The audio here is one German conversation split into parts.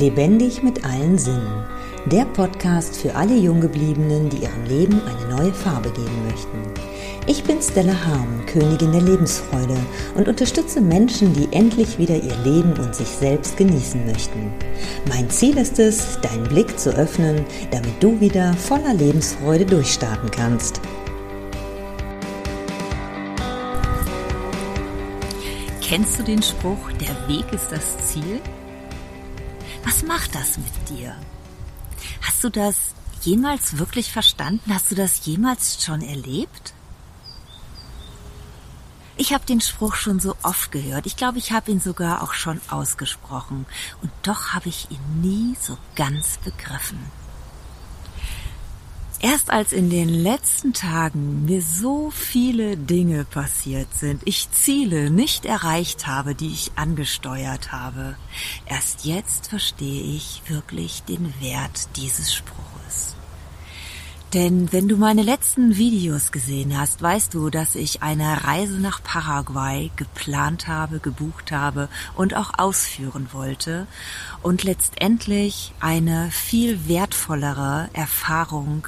Lebendig mit allen Sinnen. Der Podcast für alle Junggebliebenen, die ihrem Leben eine neue Farbe geben möchten. Ich bin Stella Harm, Königin der Lebensfreude und unterstütze Menschen, die endlich wieder ihr Leben und sich selbst genießen möchten. Mein Ziel ist es, deinen Blick zu öffnen, damit du wieder voller Lebensfreude durchstarten kannst. Kennst du den Spruch, der Weg ist das Ziel? Was macht das mit dir? Hast du das jemals wirklich verstanden? Hast du das jemals schon erlebt? Ich habe den Spruch schon so oft gehört. Ich glaube, ich habe ihn sogar auch schon ausgesprochen. Und doch habe ich ihn nie so ganz begriffen. Erst als in den letzten Tagen mir so viele Dinge passiert sind, ich Ziele nicht erreicht habe, die ich angesteuert habe, erst jetzt verstehe ich wirklich den Wert dieses Spruches. Denn wenn du meine letzten Videos gesehen hast, weißt du, dass ich eine Reise nach Paraguay geplant habe, gebucht habe und auch ausführen wollte und letztendlich eine viel wertvollere Erfahrung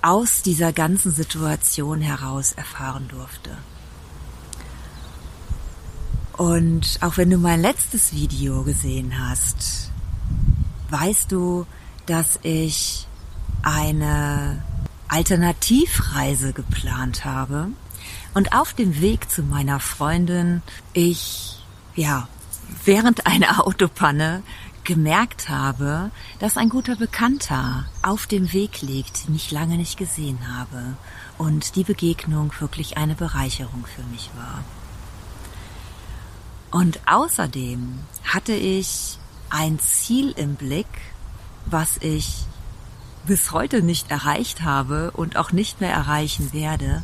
aus dieser ganzen Situation heraus erfahren durfte. Und auch wenn du mein letztes Video gesehen hast, weißt du, dass ich eine Alternativreise geplant habe und auf dem Weg zu meiner Freundin ich, ja, während einer Autopanne gemerkt habe, dass ein guter Bekannter auf dem Weg liegt, den ich lange nicht gesehen habe und die Begegnung wirklich eine Bereicherung für mich war. Und außerdem hatte ich ein Ziel im Blick, was ich bis heute nicht erreicht habe und auch nicht mehr erreichen werde.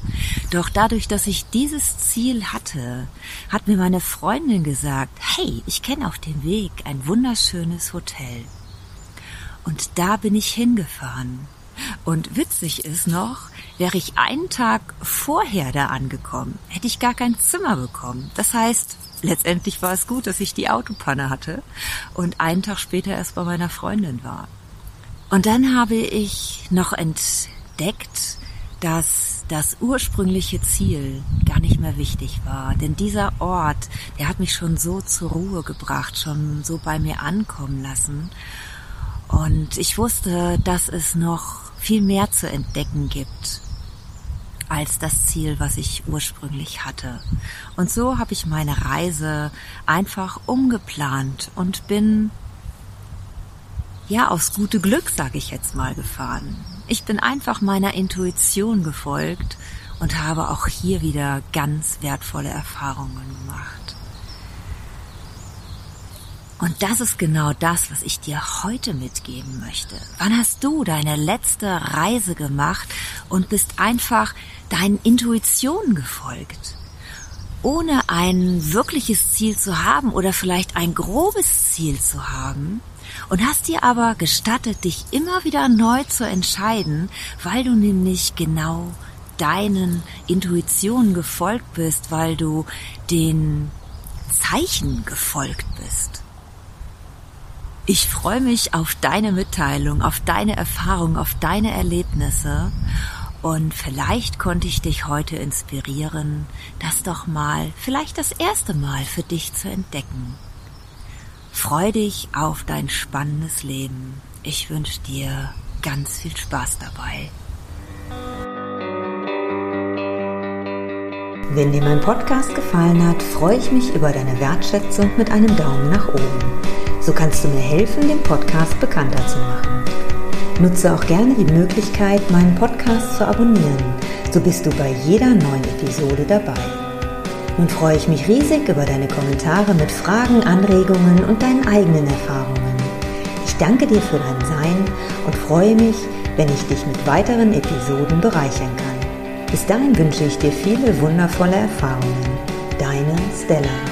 Doch dadurch, dass ich dieses Ziel hatte, hat mir meine Freundin gesagt, hey, ich kenne auf dem Weg ein wunderschönes Hotel. Und da bin ich hingefahren. Und witzig ist noch, wäre ich einen Tag vorher da angekommen, hätte ich gar kein Zimmer bekommen. Das heißt, letztendlich war es gut, dass ich die Autopanne hatte und einen Tag später erst bei meiner Freundin war. Und dann habe ich noch entdeckt, dass das ursprüngliche Ziel gar nicht mehr wichtig war. Denn dieser Ort, der hat mich schon so zur Ruhe gebracht, schon so bei mir ankommen lassen. Und ich wusste, dass es noch viel mehr zu entdecken gibt als das Ziel, was ich ursprünglich hatte. Und so habe ich meine Reise einfach umgeplant und bin ja, aufs gute Glück, sage ich jetzt mal, gefahren. Ich bin einfach meiner Intuition gefolgt und habe auch hier wieder ganz wertvolle Erfahrungen gemacht. Und das ist genau das, was ich dir heute mitgeben möchte. Wann hast du deine letzte Reise gemacht und bist einfach deinen Intuitionen gefolgt? Ohne ein wirkliches Ziel zu haben oder vielleicht ein grobes Ziel zu haben, und hast dir aber gestattet, dich immer wieder neu zu entscheiden, weil du nämlich genau deinen Intuitionen gefolgt bist, weil du den Zeichen gefolgt bist. Ich freue mich auf deine Mitteilung, auf deine Erfahrung, auf deine Erlebnisse und vielleicht konnte ich dich heute inspirieren, das doch mal, vielleicht das erste Mal für dich zu entdecken. Freu dich auf dein spannendes Leben. Ich wünsche dir ganz viel Spaß dabei. Wenn dir mein Podcast gefallen hat, freue ich mich über deine Wertschätzung mit einem Daumen nach oben. So kannst du mir helfen, den Podcast bekannter zu machen. Nutze auch gerne die Möglichkeit, meinen Podcast zu abonnieren. So bist du bei jeder neuen Episode dabei. Nun freue ich mich riesig über deine Kommentare mit Fragen, Anregungen und deinen eigenen Erfahrungen. Ich danke dir für dein Sein und freue mich, wenn ich dich mit weiteren Episoden bereichern kann. Bis dahin wünsche ich dir viele wundervolle Erfahrungen. Deine Stella.